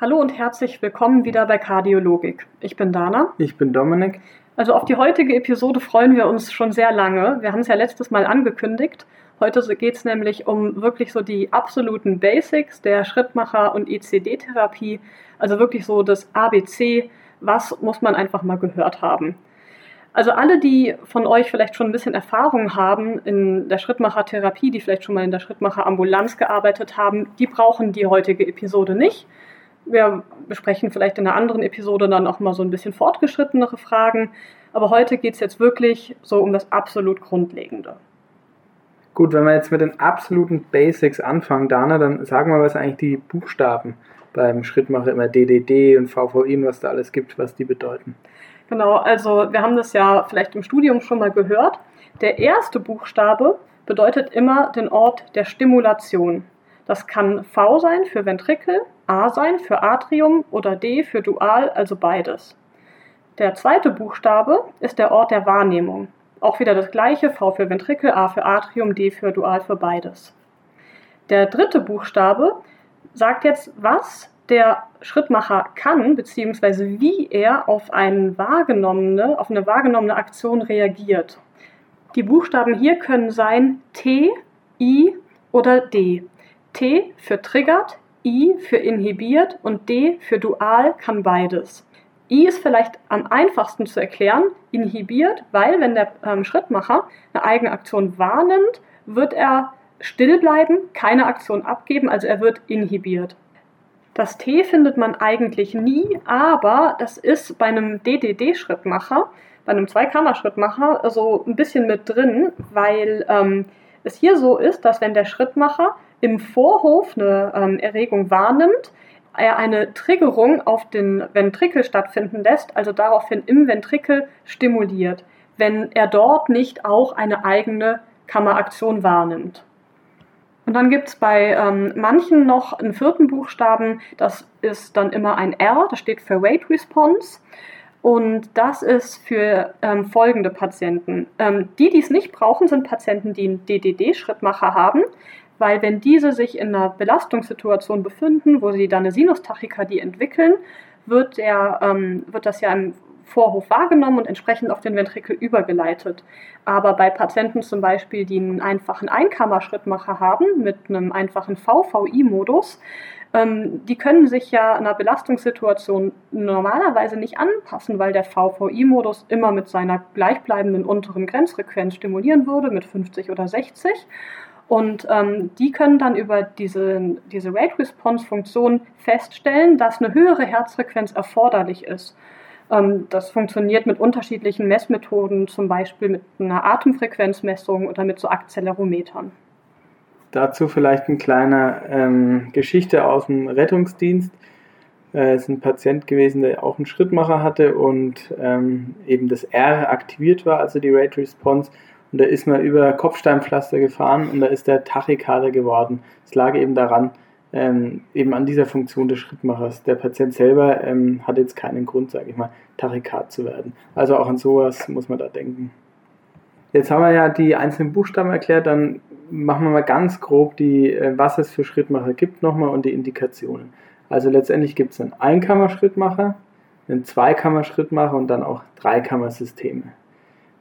Hallo und herzlich willkommen wieder bei Kardiologik. Ich bin Dana. Ich bin Dominik. Also auf die heutige Episode freuen wir uns schon sehr lange. Wir haben es ja letztes Mal angekündigt. Heute geht es nämlich um wirklich so die absoluten Basics der Schrittmacher- und ECD-Therapie. Also wirklich so das ABC, was muss man einfach mal gehört haben. Also alle, die von euch vielleicht schon ein bisschen Erfahrung haben in der Schrittmachertherapie, die vielleicht schon mal in der Schrittmacherambulanz gearbeitet haben, die brauchen die heutige Episode nicht. Wir besprechen vielleicht in einer anderen Episode dann auch mal so ein bisschen fortgeschrittenere Fragen. Aber heute geht es jetzt wirklich so um das absolut Grundlegende. Gut, wenn wir jetzt mit den absoluten Basics anfangen, Dana, dann sagen wir, was eigentlich die Buchstaben beim Schrittmacher immer DDD und VVI und was da alles gibt, was die bedeuten. Genau, also wir haben das ja vielleicht im Studium schon mal gehört. Der erste Buchstabe bedeutet immer den Ort der Stimulation. Das kann V sein für Ventrikel, A sein für Atrium oder D für Dual, also beides. Der zweite Buchstabe ist der Ort der Wahrnehmung. Auch wieder das gleiche, V für Ventrikel, A für Atrium, D für Dual für beides. Der dritte Buchstabe sagt jetzt, was der Schrittmacher kann, beziehungsweise wie er auf, eine wahrgenommene, auf eine wahrgenommene Aktion reagiert. Die Buchstaben hier können sein T, I oder D. T für triggert, I für inhibiert und D für dual kann beides. I ist vielleicht am einfachsten zu erklären, inhibiert, weil wenn der ähm, Schrittmacher eine eigene Aktion wahrnimmt, wird er still bleiben, keine Aktion abgeben, also er wird inhibiert. Das T findet man eigentlich nie, aber das ist bei einem DDD-Schrittmacher, bei einem Zweikammer-Schrittmacher so ein bisschen mit drin, weil ähm, es hier so ist, dass wenn der Schrittmacher im Vorhof eine ähm, Erregung wahrnimmt, er eine Triggerung auf den Ventrikel stattfinden lässt, also daraufhin im Ventrikel stimuliert, wenn er dort nicht auch eine eigene Kammeraktion wahrnimmt. Und dann gibt es bei ähm, manchen noch einen vierten Buchstaben, das ist dann immer ein R, das steht für Rate Response. Und das ist für ähm, folgende Patienten. Ähm, die, die es nicht brauchen, sind Patienten, die einen DDD-Schrittmacher haben, weil wenn diese sich in einer Belastungssituation befinden, wo sie dann eine Sinustachykardie entwickeln, wird, der, ähm, wird das ja im Vorhof wahrgenommen und entsprechend auf den Ventrikel übergeleitet. Aber bei Patienten zum Beispiel, die einen einfachen Einkammerschrittmacher haben mit einem einfachen VVI-Modus, ähm, die können sich ja einer Belastungssituation normalerweise nicht anpassen, weil der VVI-Modus immer mit seiner gleichbleibenden unteren Grenzfrequenz stimulieren würde, mit 50 oder 60. Und ähm, die können dann über diese, diese Rate-Response-Funktion feststellen, dass eine höhere Herzfrequenz erforderlich ist. Ähm, das funktioniert mit unterschiedlichen Messmethoden, zum Beispiel mit einer Atemfrequenzmessung oder mit so Akzelerometern. Dazu vielleicht eine kleine ähm, Geschichte aus dem Rettungsdienst. Äh, es ist ein Patient gewesen, der auch einen Schrittmacher hatte und ähm, eben das R aktiviert war, also die Rate Response. Und da ist man über Kopfsteinpflaster gefahren und da ist der Tachykarder geworden. Es lag eben daran, ähm, eben an dieser Funktion des Schrittmachers. Der Patient selber ähm, hat jetzt keinen Grund, sage ich mal, Tachykard zu werden. Also auch an sowas muss man da denken. Jetzt haben wir ja die einzelnen Buchstaben erklärt, dann machen wir mal ganz grob die, äh, was es für Schrittmacher gibt nochmal und die Indikationen. Also letztendlich gibt es einen Einkammer-Schrittmacher, einen Zweikammer-Schrittmacher und dann auch Dreikammer-Systeme.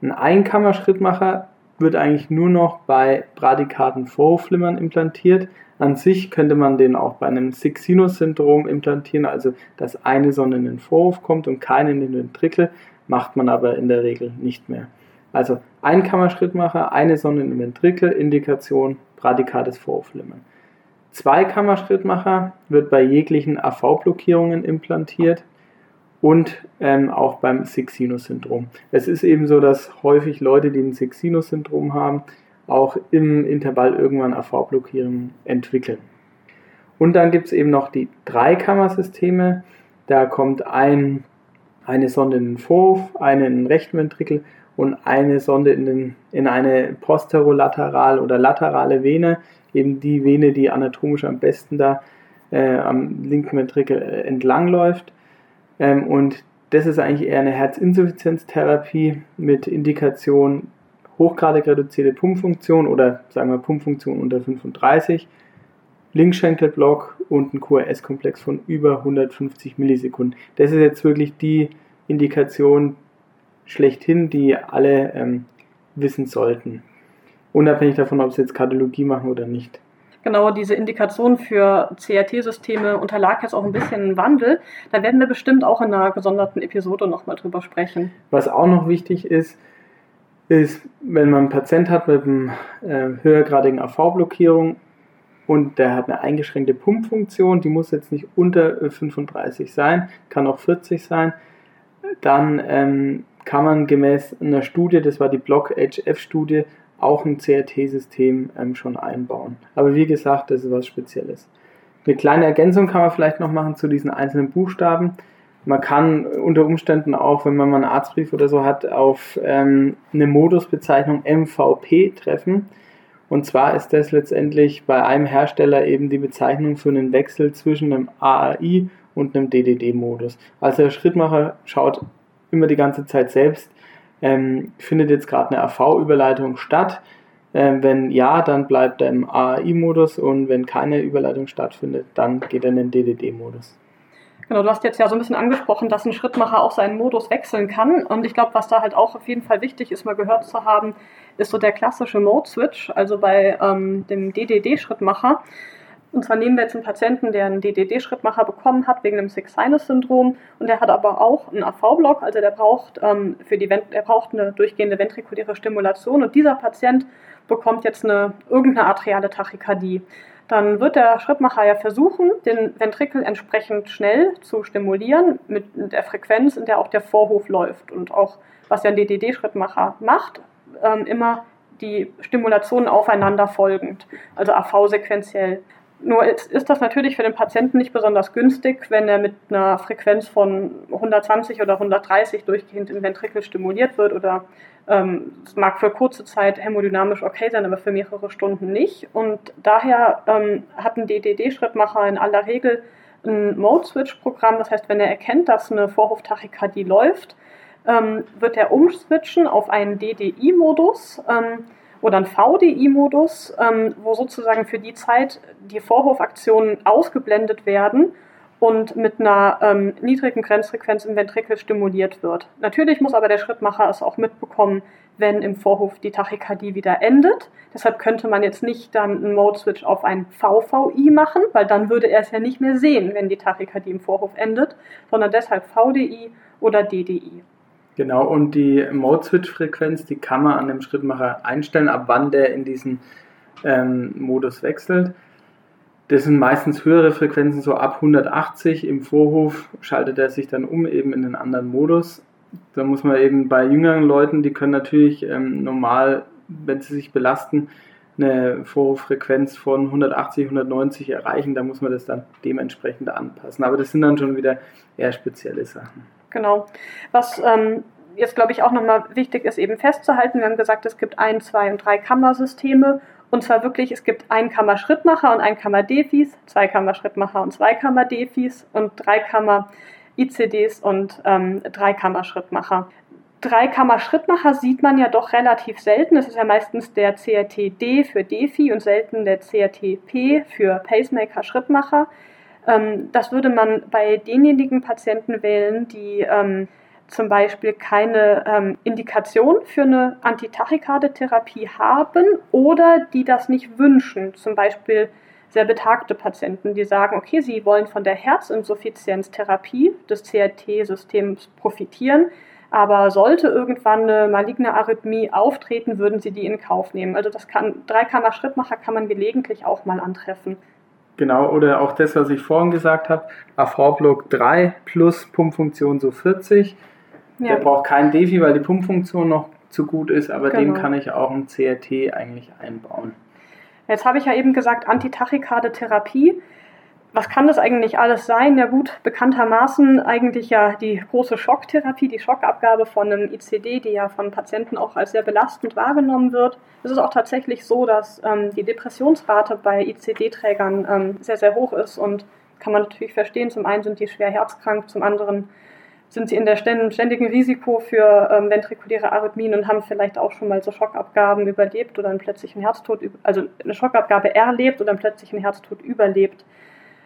Ein Einkammer-Schrittmacher wird eigentlich nur noch bei Bradykarden Vorhofflimmern implantiert, an sich könnte man den auch bei einem Six-Sinus-Syndrom implantieren, also dass eine Sonne in den Vorhof kommt und keine in den Ventrikel, macht man aber in der Regel nicht mehr. Also Einkammerschrittmacher, eine Sonne in den Ventrikel, Indikation Bradykard des Vorhofflimmern. Zweikammerschrittmacher wird bei jeglichen AV-Blockierungen implantiert und ähm, auch beim Six-Sinus-Syndrom. Es ist eben so, dass häufig Leute, die ein Six-Sinus-Syndrom haben, auch im Intervall irgendwann AV-Blockierung entwickeln. Und dann gibt es eben noch die Dreikammersysteme. Da kommt ein, eine Sonde in den Vorhof, eine in den rechten Ventrikel und eine Sonde in, den, in eine posterolateral oder laterale Vene, eben die Vene, die anatomisch am besten da äh, am linken Ventrikel äh, entlang läuft. Ähm, und das ist eigentlich eher eine Herzinsuffizienztherapie mit Indikation hochgradig reduzierte Pumpfunktion oder sagen wir Pumpfunktion unter 35 Linkschenkelblock und ein QRS-Komplex von über 150 Millisekunden. Das ist jetzt wirklich die Indikation schlechthin, die alle ähm, wissen sollten. Unabhängig davon, ob sie jetzt Kardiologie machen oder nicht. Genau, diese Indikation für CRT-Systeme unterlag jetzt auch ein bisschen Wandel. Da werden wir bestimmt auch in einer gesonderten Episode nochmal drüber sprechen. Was auch noch wichtig ist, ist, wenn man einen Patient hat mit einer äh, höhergradigen AV-Blockierung und der hat eine eingeschränkte Pumpfunktion, die muss jetzt nicht unter 35 sein, kann auch 40 sein, dann ähm, kann man gemäß einer Studie, das war die Block-HF-Studie, auch ein CRT-System ähm, schon einbauen. Aber wie gesagt, das ist was Spezielles. Eine kleine Ergänzung kann man vielleicht noch machen zu diesen einzelnen Buchstaben. Man kann unter Umständen auch, wenn man mal einen Arztbrief oder so hat, auf ähm, eine Modusbezeichnung MVP treffen. Und zwar ist das letztendlich bei einem Hersteller eben die Bezeichnung für einen Wechsel zwischen einem AAI und einem DDD-Modus. Also der Schrittmacher schaut immer die ganze Zeit selbst, ähm, findet jetzt gerade eine AV-Überleitung statt. Ähm, wenn ja, dann bleibt er im AAI-Modus und wenn keine Überleitung stattfindet, dann geht er in den DDD-Modus. Genau, du hast jetzt ja so ein bisschen angesprochen, dass ein Schrittmacher auch seinen Modus wechseln kann. Und ich glaube, was da halt auch auf jeden Fall wichtig ist, mal gehört zu haben, ist so der klassische Mode-Switch. Also bei ähm, dem DDD-Schrittmacher und zwar nehmen wir jetzt einen Patienten, der einen DDD-Schrittmacher bekommen hat wegen einem Sick-Sinus-Syndrom und der hat aber auch einen AV-Block, also der braucht, ähm, für die, der braucht eine durchgehende ventrikuläre Stimulation und dieser Patient bekommt jetzt eine, irgendeine arteriale Tachykardie. Dann wird der Schrittmacher ja versuchen, den Ventrikel entsprechend schnell zu stimulieren mit der Frequenz, in der auch der Vorhof läuft und auch, was ein DDD-Schrittmacher macht, ähm, immer die Stimulation aufeinander folgend, also AV-sequenziell. Nur ist das natürlich für den Patienten nicht besonders günstig, wenn er mit einer Frequenz von 120 oder 130 durchgehend im Ventrikel stimuliert wird oder ähm, es mag für kurze Zeit hämodynamisch okay sein, aber für mehrere Stunden nicht. Und daher ähm, hat ein DDD-Schrittmacher in aller Regel ein Mode-Switch-Programm. Das heißt, wenn er erkennt, dass eine Vorhoftachykardie läuft, ähm, wird er umswitchen auf einen DDI-Modus. Ähm, oder ein VDI-Modus, ähm, wo sozusagen für die Zeit die Vorhofaktionen ausgeblendet werden und mit einer ähm, niedrigen Grenzfrequenz im Ventrikel stimuliert wird. Natürlich muss aber der Schrittmacher es auch mitbekommen, wenn im Vorhof die Tachykardie wieder endet. Deshalb könnte man jetzt nicht dann einen Mode-Switch auf ein VVI machen, weil dann würde er es ja nicht mehr sehen, wenn die Tachykardie im Vorhof endet, sondern deshalb VDI oder DDI. Genau, und die Mode-Switch-Frequenz, die kann man an dem Schrittmacher einstellen, ab wann der in diesen ähm, Modus wechselt. Das sind meistens höhere Frequenzen, so ab 180 im Vorhof schaltet er sich dann um eben in den anderen Modus. Da muss man eben bei jüngeren Leuten, die können natürlich ähm, normal, wenn sie sich belasten, eine Vorhoffrequenz von 180, 190 erreichen. Da muss man das dann dementsprechend anpassen. Aber das sind dann schon wieder eher spezielle Sachen. Genau. Was ähm, jetzt, glaube ich, auch nochmal wichtig ist, eben festzuhalten, wir haben gesagt, es gibt ein, zwei und drei Kammersysteme. Und zwar wirklich, es gibt ein Kammer-Schrittmacher und ein Kammer-Defis, zwei Kammer-Schrittmacher und zwei Kammer-Defis und drei Kammer-ICDs und ähm, drei Kammer-Schrittmacher. Drei Kammer-Schrittmacher sieht man ja doch relativ selten. Es ist ja meistens der CRT-D für Defi und selten der CRT-P für Pacemaker-Schrittmacher. Ähm, das würde man bei denjenigen Patienten wählen, die ähm, zum Beispiel keine ähm, Indikation für eine Antitachykardetherapie haben oder die das nicht wünschen. Zum Beispiel sehr betagte Patienten, die sagen, okay, sie wollen von der Herzinsuffizienztherapie des CRT-Systems profitieren, aber sollte irgendwann eine maligne Arrhythmie auftreten, würden sie die in Kauf nehmen. Also das kann, Dreikammer-Schrittmacher kann man gelegentlich auch mal antreffen. Genau, oder auch das, was ich vorhin gesagt habe, AV-Block 3 plus Pumpfunktion so 40. Ja. Der braucht keinen Defi, weil die Pumpfunktion noch zu gut ist, aber genau. dem kann ich auch ein CRT eigentlich einbauen. Jetzt habe ich ja eben gesagt, Antitachykardetherapie was kann das eigentlich alles sein? Ja gut, bekanntermaßen eigentlich ja die große Schocktherapie, die Schockabgabe von einem ICD, die ja von Patienten auch als sehr belastend wahrgenommen wird. Es ist auch tatsächlich so, dass ähm, die Depressionsrate bei ICD-Trägern ähm, sehr, sehr hoch ist und kann man natürlich verstehen. Zum einen sind die schwer herzkrank, zum anderen sind sie in der ständigen Risiko für ähm, ventrikuläre Arrhythmien und haben vielleicht auch schon mal so Schockabgaben überlebt oder einen plötzlichen Herztod, also eine Schockabgabe erlebt oder einen plötzlichen Herztod überlebt.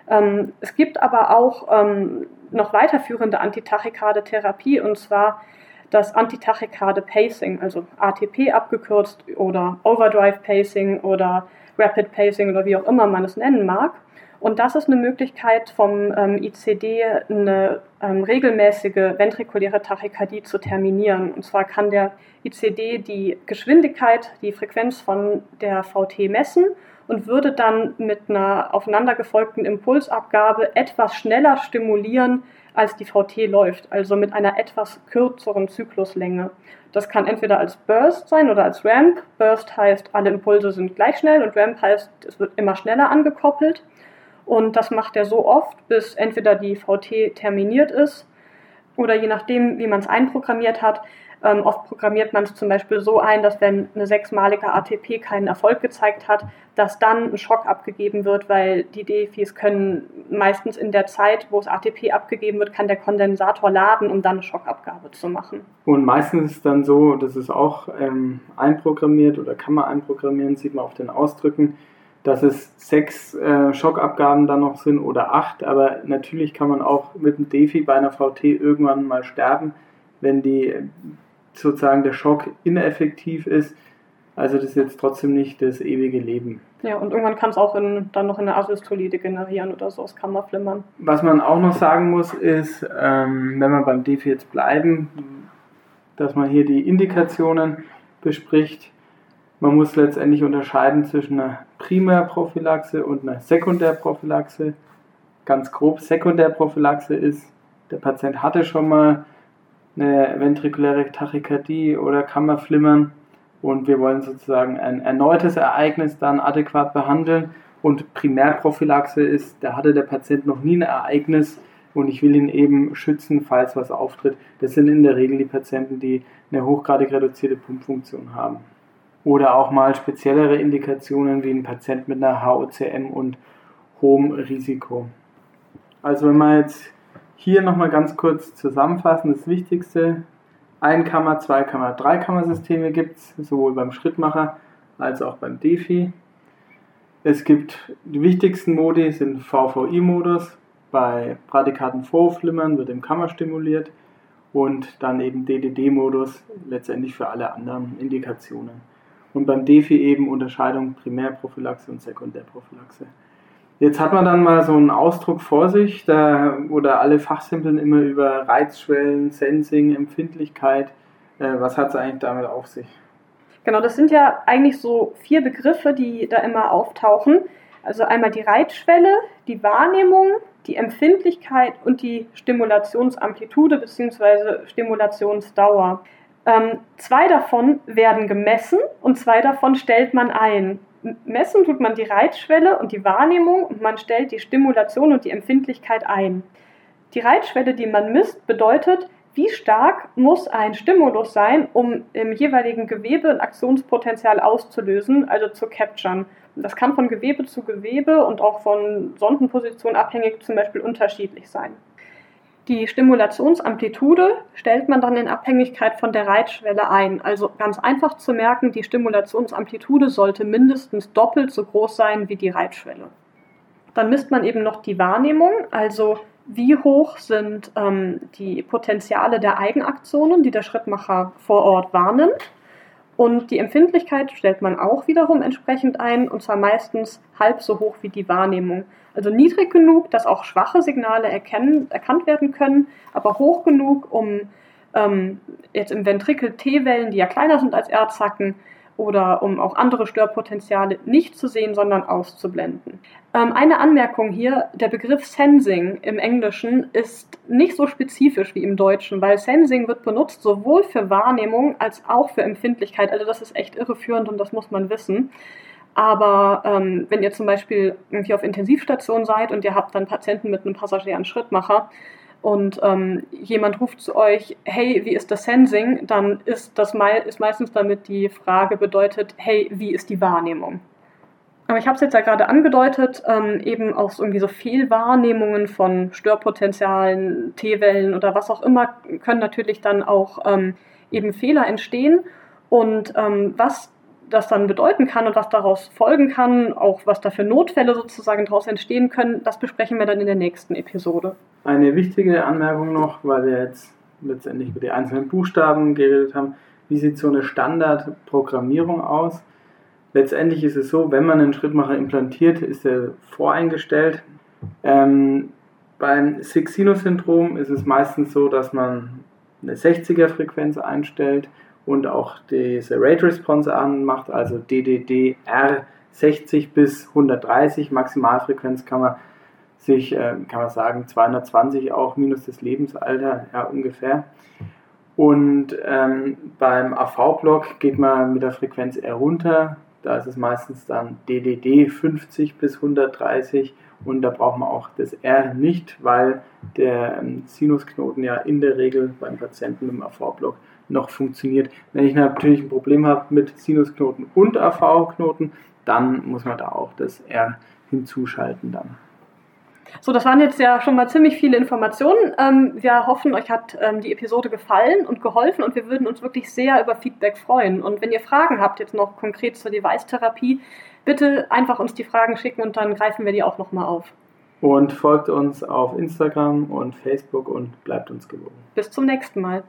Ähm, es gibt aber auch ähm, noch weiterführende Antitachykardetherapie und zwar das Antitachykade Pacing, also ATP abgekürzt oder Overdrive Pacing oder Rapid Pacing oder wie auch immer man es nennen mag. Und das ist eine Möglichkeit vom ähm, ICD eine ähm, regelmäßige ventrikuläre Tachykardie zu terminieren. Und zwar kann der ICD die Geschwindigkeit, die Frequenz von der VT messen und würde dann mit einer aufeinandergefolgten Impulsabgabe etwas schneller stimulieren, als die VT läuft, also mit einer etwas kürzeren Zykluslänge. Das kann entweder als Burst sein oder als Ramp. Burst heißt, alle Impulse sind gleich schnell und Ramp heißt, es wird immer schneller angekoppelt. Und das macht er so oft, bis entweder die VT terminiert ist oder je nachdem, wie man es einprogrammiert hat. Ähm, oft programmiert man es zum Beispiel so ein, dass wenn eine sechsmalige ATP keinen Erfolg gezeigt hat, dass dann ein Schock abgegeben wird, weil die DFIs können meistens in der Zeit, wo es ATP abgegeben wird, kann der Kondensator laden, um dann eine Schockabgabe zu machen. Und meistens ist es dann so, das ist auch ähm, einprogrammiert oder kann man einprogrammieren, sieht man auf den Ausdrücken, dass es sechs äh, Schockabgaben dann noch sind oder acht, aber natürlich kann man auch mit dem Defi bei einer VT irgendwann mal sterben, wenn die sozusagen der Schock ineffektiv ist. Also das ist jetzt trotzdem nicht das ewige Leben. Ja, und irgendwann kann es auch in, dann noch in der Asystolie degenerieren oder so, das kann man flimmern. Was man auch noch sagen muss, ist, ähm, wenn wir beim Defi jetzt bleiben, dass man hier die Indikationen bespricht. Man muss letztendlich unterscheiden zwischen einer Primärprophylaxe und einer Sekundärprophylaxe. Ganz grob, Sekundärprophylaxe ist, der Patient hatte schon mal eine ventrikuläre Tachykardie oder Kammerflimmern und wir wollen sozusagen ein erneutes Ereignis dann adäquat behandeln. Und Primärprophylaxe ist, da hatte der Patient noch nie ein Ereignis und ich will ihn eben schützen, falls was auftritt. Das sind in der Regel die Patienten, die eine hochgradig reduzierte Pumpfunktion haben oder auch mal speziellere Indikationen wie ein Patient mit einer HOCM und hohem Risiko. Also wenn wir jetzt hier nochmal ganz kurz zusammenfassen, das Wichtigste, Einkammer, Zweikammer, Dreikammer-Systeme gibt es, sowohl beim Schrittmacher als auch beim Defi. Es gibt die wichtigsten Modi sind VVI-Modus, bei Prädikaten Vorflimmern wird im Kammer stimuliert und dann eben DDD-Modus letztendlich für alle anderen Indikationen. Und beim DEFI eben Unterscheidung Primärprophylaxe und Sekundärprophylaxe. Jetzt hat man dann mal so einen Ausdruck vor sich, da, da alle Fachsimpeln immer über Reizschwellen, Sensing, Empfindlichkeit. Äh, was hat es eigentlich damit auf sich? Genau, das sind ja eigentlich so vier Begriffe, die da immer auftauchen. Also einmal die Reizschwelle, die Wahrnehmung, die Empfindlichkeit und die Stimulationsamplitude bzw. Stimulationsdauer. Ähm, zwei davon werden gemessen und zwei davon stellt man ein. Messen tut man die Reizschwelle und die Wahrnehmung und man stellt die Stimulation und die Empfindlichkeit ein. Die Reizschwelle, die man misst, bedeutet, wie stark muss ein Stimulus sein, um im jeweiligen Gewebe ein Aktionspotenzial auszulösen, also zu capturen. Das kann von Gewebe zu Gewebe und auch von Sondenposition abhängig zum Beispiel unterschiedlich sein. Die Stimulationsamplitude stellt man dann in Abhängigkeit von der Reitschwelle ein. Also ganz einfach zu merken, die Stimulationsamplitude sollte mindestens doppelt so groß sein wie die Reitschwelle. Dann misst man eben noch die Wahrnehmung, also wie hoch sind ähm, die Potenziale der Eigenaktionen, die der Schrittmacher vor Ort wahrnimmt. Und die Empfindlichkeit stellt man auch wiederum entsprechend ein, und zwar meistens halb so hoch wie die Wahrnehmung. Also niedrig genug, dass auch schwache Signale erkennen, erkannt werden können, aber hoch genug, um ähm, jetzt im Ventrikel T-Wellen, die ja kleiner sind als Erdzacken, oder um auch andere Störpotenziale nicht zu sehen, sondern auszublenden. Ähm, eine Anmerkung hier, der Begriff Sensing im Englischen ist nicht so spezifisch wie im Deutschen, weil Sensing wird benutzt sowohl für Wahrnehmung als auch für Empfindlichkeit. Also das ist echt irreführend und das muss man wissen. Aber ähm, wenn ihr zum Beispiel irgendwie auf Intensivstation seid und ihr habt dann Patienten mit einem passagieren Schrittmacher und ähm, jemand ruft zu euch, hey, wie ist das Sensing? Dann ist das mei ist meistens damit die Frage bedeutet, hey, wie ist die Wahrnehmung? Aber ich habe es jetzt ja gerade angedeutet, ähm, eben auch irgendwie so Fehlwahrnehmungen von Störpotenzialen, T-Wellen oder was auch immer, können natürlich dann auch ähm, eben Fehler entstehen. Und ähm, was das dann bedeuten kann und was daraus folgen kann, auch was da für Notfälle sozusagen daraus entstehen können, das besprechen wir dann in der nächsten Episode. Eine wichtige Anmerkung noch, weil wir jetzt letztendlich über die einzelnen Buchstaben geredet haben. Wie sieht so eine Standardprogrammierung aus? Letztendlich ist es so, wenn man einen Schrittmacher implantiert, ist er voreingestellt. Ähm, beim Six-Sinus-Syndrom ist es meistens so, dass man eine 60er-Frequenz einstellt und auch diese Rate Response anmacht, also DDDR 60 bis 130, Maximalfrequenz kann man sich, äh, kann man sagen, 220 auch minus das Lebensalter, ja ungefähr. Und ähm, beim AV-Block geht man mit der Frequenz eher runter, da ist es meistens dann DDD 50 bis 130 und da braucht man auch das R nicht, weil der ähm, Sinusknoten ja in der Regel beim Patienten im AV-Block noch funktioniert. Wenn ich natürlich ein Problem habe mit Sinusknoten und AV-Knoten, dann muss man da auch das R hinzuschalten dann. So, das waren jetzt ja schon mal ziemlich viele Informationen. Ähm, wir hoffen, euch hat ähm, die Episode gefallen und geholfen und wir würden uns wirklich sehr über Feedback freuen. Und wenn ihr Fragen habt, jetzt noch konkret zur Device-Therapie, bitte einfach uns die Fragen schicken und dann greifen wir die auch nochmal auf. Und folgt uns auf Instagram und Facebook und bleibt uns gewogen. Bis zum nächsten Mal.